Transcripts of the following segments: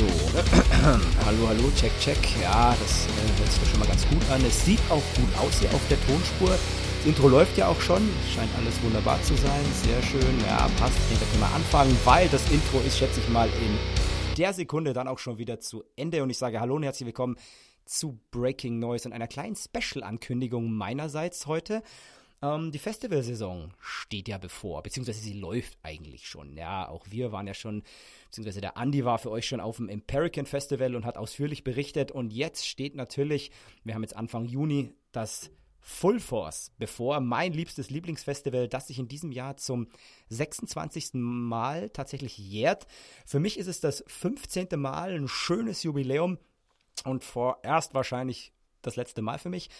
So, hallo, hallo, check, check. Ja, das äh, hört sich doch schon mal ganz gut an. Es sieht auch gut aus hier auf der Tonspur. Das Intro läuft ja auch schon. Scheint alles wunderbar zu sein. Sehr schön. Ja, passt. Ich denke, wir mal anfangen, weil das Intro ist, schätze ich mal, in der Sekunde dann auch schon wieder zu Ende. Und ich sage Hallo und herzlich willkommen zu Breaking Noise und einer kleinen Special-Ankündigung meinerseits heute. Ähm, die Festivalsaison steht ja bevor, beziehungsweise sie läuft eigentlich schon. Ja, auch wir waren ja schon, beziehungsweise der Andi war für euch schon auf dem Empirican Festival und hat ausführlich berichtet. Und jetzt steht natürlich, wir haben jetzt Anfang Juni, das Full Force bevor. Mein liebstes Lieblingsfestival, das sich in diesem Jahr zum 26. Mal tatsächlich jährt. Für mich ist es das 15. Mal, ein schönes Jubiläum und vorerst wahrscheinlich das letzte Mal für mich.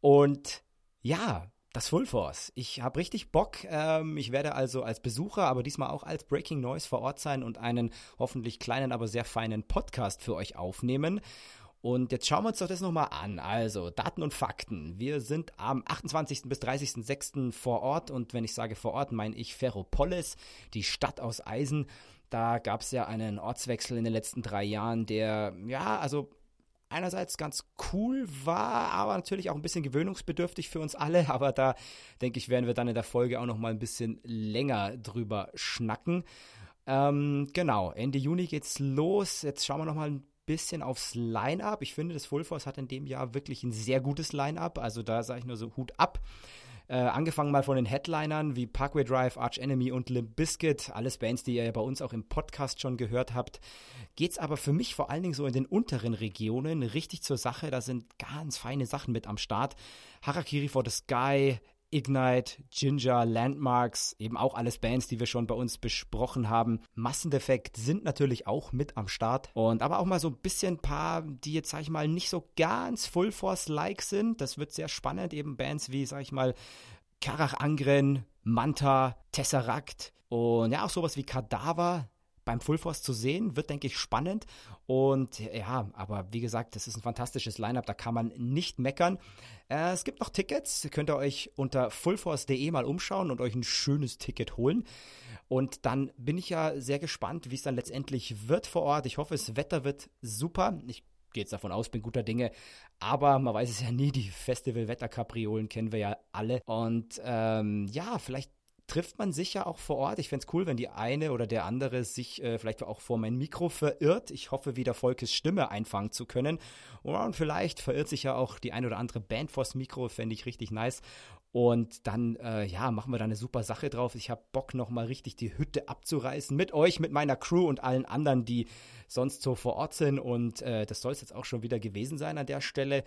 Und ja, das Full Force. Ich habe richtig Bock. Ähm, ich werde also als Besucher, aber diesmal auch als Breaking Noise vor Ort sein und einen hoffentlich kleinen, aber sehr feinen Podcast für euch aufnehmen. Und jetzt schauen wir uns doch das nochmal an. Also, Daten und Fakten. Wir sind am 28. bis 30.06. vor Ort. Und wenn ich sage vor Ort, meine ich Ferropolis, die Stadt aus Eisen. Da gab es ja einen Ortswechsel in den letzten drei Jahren, der, ja, also einerseits ganz cool war, aber natürlich auch ein bisschen gewöhnungsbedürftig für uns alle. Aber da denke ich, werden wir dann in der Folge auch noch mal ein bisschen länger drüber schnacken. Ähm, genau, Ende Juni geht's los. Jetzt schauen wir noch mal ein bisschen aufs Line-Up. Ich finde, das Full Force hat in dem Jahr wirklich ein sehr gutes Line-Up. Also da sage ich nur so Hut ab. Äh, angefangen mal von den Headlinern wie Parkway Drive, Arch Enemy und Limp Bizkit, alles Bands, die ihr ja bei uns auch im Podcast schon gehört habt. Geht's aber für mich vor allen Dingen so in den unteren Regionen richtig zur Sache. Da sind ganz feine Sachen mit am Start. Harakiri for the Sky, Ignite, Ginger, Landmarks, eben auch alles Bands, die wir schon bei uns besprochen haben. Massendefekt sind natürlich auch mit am Start. Und aber auch mal so ein bisschen ein paar, die jetzt, sag ich mal, nicht so ganz Full Force-like sind. Das wird sehr spannend. Eben Bands wie, sag ich mal, Karach Angren, Manta, Tesseract und ja, auch sowas wie Kadaver, beim Full Force zu sehen. Wird, denke ich, spannend. Und ja, aber wie gesagt, das ist ein fantastisches Lineup, da kann man nicht meckern. Äh, es gibt noch Tickets, könnt ihr euch unter fullforce.de mal umschauen und euch ein schönes Ticket holen. Und dann bin ich ja sehr gespannt, wie es dann letztendlich wird vor Ort. Ich hoffe, das Wetter wird super. Ich gehe jetzt davon aus, bin guter Dinge. Aber man weiß es ja nie, die Festival-Wetter-Kapriolen kennen wir ja alle. Und ähm, ja, vielleicht trifft man sich ja auch vor Ort. Ich fände es cool, wenn die eine oder der andere sich äh, vielleicht auch vor mein Mikro verirrt. Ich hoffe, wieder Volkes Stimme einfangen zu können. Und vielleicht verirrt sich ja auch die eine oder andere Band vors Mikro, fände ich richtig nice. Und dann, äh, ja, machen wir da eine super Sache drauf. Ich habe Bock, nochmal richtig die Hütte abzureißen. Mit euch, mit meiner Crew und allen anderen, die sonst so vor Ort sind. Und äh, das soll es jetzt auch schon wieder gewesen sein an der Stelle.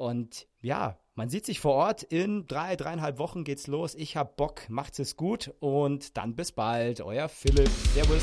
Und ja, man sieht sich vor Ort. In drei, dreieinhalb Wochen geht's los. Ich hab Bock, macht's es gut und dann bis bald. Euer Philipp. Servus.